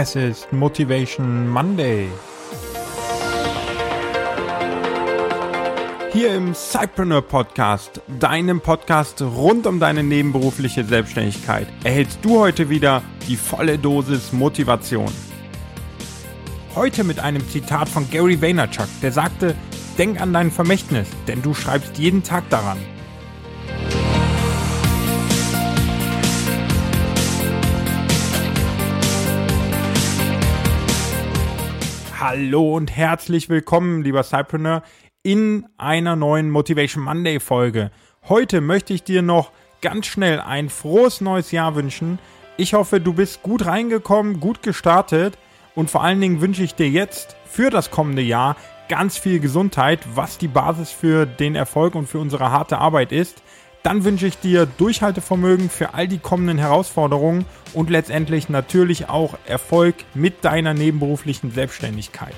Es ist Motivation Monday. Hier im Cypreneur Podcast, deinem Podcast rund um deine nebenberufliche Selbstständigkeit, erhältst du heute wieder die volle Dosis Motivation. Heute mit einem Zitat von Gary Vaynerchuk, der sagte, denk an dein Vermächtnis, denn du schreibst jeden Tag daran. Hallo und herzlich willkommen, lieber Cypreneur, in einer neuen Motivation Monday Folge. Heute möchte ich dir noch ganz schnell ein frohes neues Jahr wünschen. Ich hoffe, du bist gut reingekommen, gut gestartet und vor allen Dingen wünsche ich dir jetzt für das kommende Jahr ganz viel Gesundheit, was die Basis für den Erfolg und für unsere harte Arbeit ist. Dann wünsche ich dir Durchhaltevermögen für all die kommenden Herausforderungen und letztendlich natürlich auch Erfolg mit deiner nebenberuflichen Selbstständigkeit.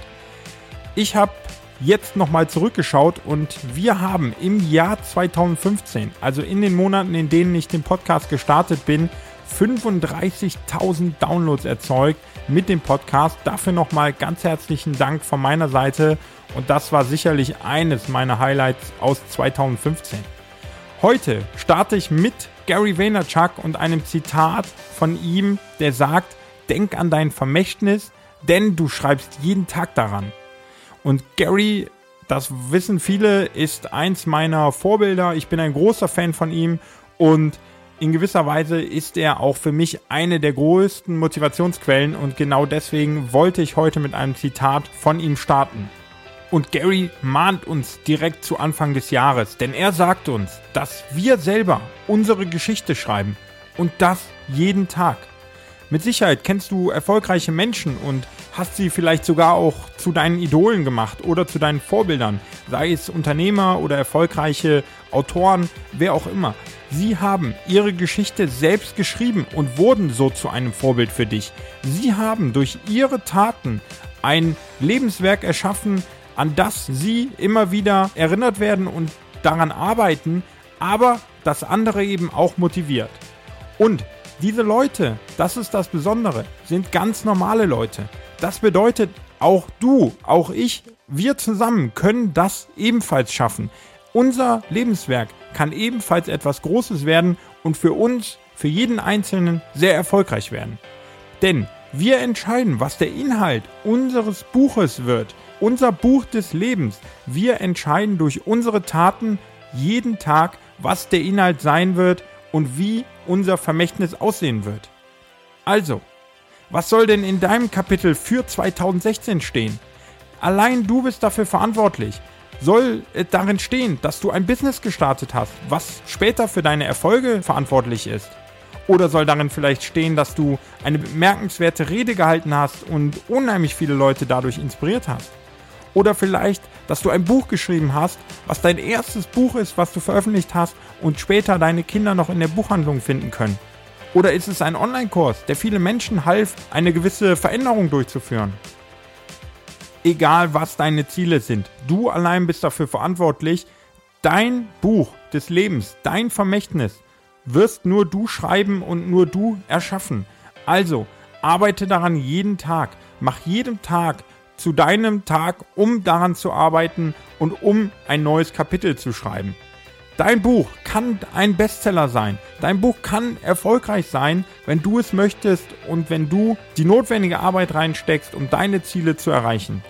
Ich habe jetzt nochmal zurückgeschaut und wir haben im Jahr 2015, also in den Monaten, in denen ich den Podcast gestartet bin, 35.000 Downloads erzeugt mit dem Podcast. Dafür nochmal ganz herzlichen Dank von meiner Seite und das war sicherlich eines meiner Highlights aus 2015. Heute starte ich mit Gary Vaynerchuk und einem Zitat von ihm, der sagt, denk an dein Vermächtnis, denn du schreibst jeden Tag daran. Und Gary, das wissen viele, ist eins meiner Vorbilder. Ich bin ein großer Fan von ihm und in gewisser Weise ist er auch für mich eine der größten Motivationsquellen und genau deswegen wollte ich heute mit einem Zitat von ihm starten. Und Gary mahnt uns direkt zu Anfang des Jahres, denn er sagt uns, dass wir selber unsere Geschichte schreiben und das jeden Tag. Mit Sicherheit kennst du erfolgreiche Menschen und hast sie vielleicht sogar auch zu deinen Idolen gemacht oder zu deinen Vorbildern, sei es Unternehmer oder erfolgreiche Autoren, wer auch immer. Sie haben ihre Geschichte selbst geschrieben und wurden so zu einem Vorbild für dich. Sie haben durch ihre Taten ein Lebenswerk erschaffen, an das sie immer wieder erinnert werden und daran arbeiten, aber das andere eben auch motiviert. Und diese Leute, das ist das Besondere, sind ganz normale Leute. Das bedeutet, auch du, auch ich, wir zusammen können das ebenfalls schaffen. Unser Lebenswerk kann ebenfalls etwas Großes werden und für uns, für jeden Einzelnen sehr erfolgreich werden. Denn wir entscheiden, was der Inhalt unseres Buches wird unser Buch des Lebens. Wir entscheiden durch unsere Taten jeden Tag, was der Inhalt sein wird und wie unser Vermächtnis aussehen wird. Also, was soll denn in deinem Kapitel für 2016 stehen? Allein du bist dafür verantwortlich. Soll darin stehen, dass du ein Business gestartet hast, was später für deine Erfolge verantwortlich ist? Oder soll darin vielleicht stehen, dass du eine bemerkenswerte Rede gehalten hast und unheimlich viele Leute dadurch inspiriert hast? Oder vielleicht, dass du ein Buch geschrieben hast, was dein erstes Buch ist, was du veröffentlicht hast und später deine Kinder noch in der Buchhandlung finden können. Oder ist es ein Online-Kurs, der viele Menschen half, eine gewisse Veränderung durchzuführen? Egal was deine Ziele sind, du allein bist dafür verantwortlich. Dein Buch des Lebens, dein Vermächtnis wirst nur du schreiben und nur du erschaffen. Also arbeite daran jeden Tag. Mach jedem Tag zu deinem Tag, um daran zu arbeiten und um ein neues Kapitel zu schreiben. Dein Buch kann ein Bestseller sein. Dein Buch kann erfolgreich sein, wenn du es möchtest und wenn du die notwendige Arbeit reinsteckst, um deine Ziele zu erreichen.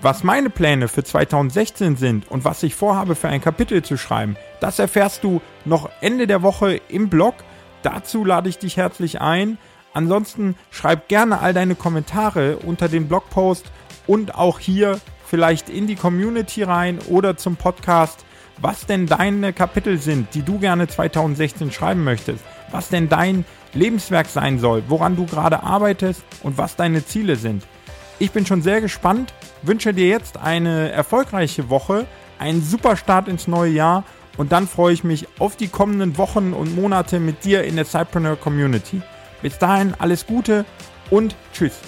Was meine Pläne für 2016 sind und was ich vorhabe für ein Kapitel zu schreiben, das erfährst du noch Ende der Woche im Blog. Dazu lade ich dich herzlich ein. Ansonsten schreib gerne all deine Kommentare unter den Blogpost und auch hier vielleicht in die Community rein oder zum Podcast, was denn deine Kapitel sind, die du gerne 2016 schreiben möchtest, was denn dein Lebenswerk sein soll, woran du gerade arbeitest und was deine Ziele sind. Ich bin schon sehr gespannt, wünsche dir jetzt eine erfolgreiche Woche, einen super Start ins neue Jahr und dann freue ich mich auf die kommenden Wochen und Monate mit dir in der Cypreneur Community. Bis dahin alles Gute und tschüss.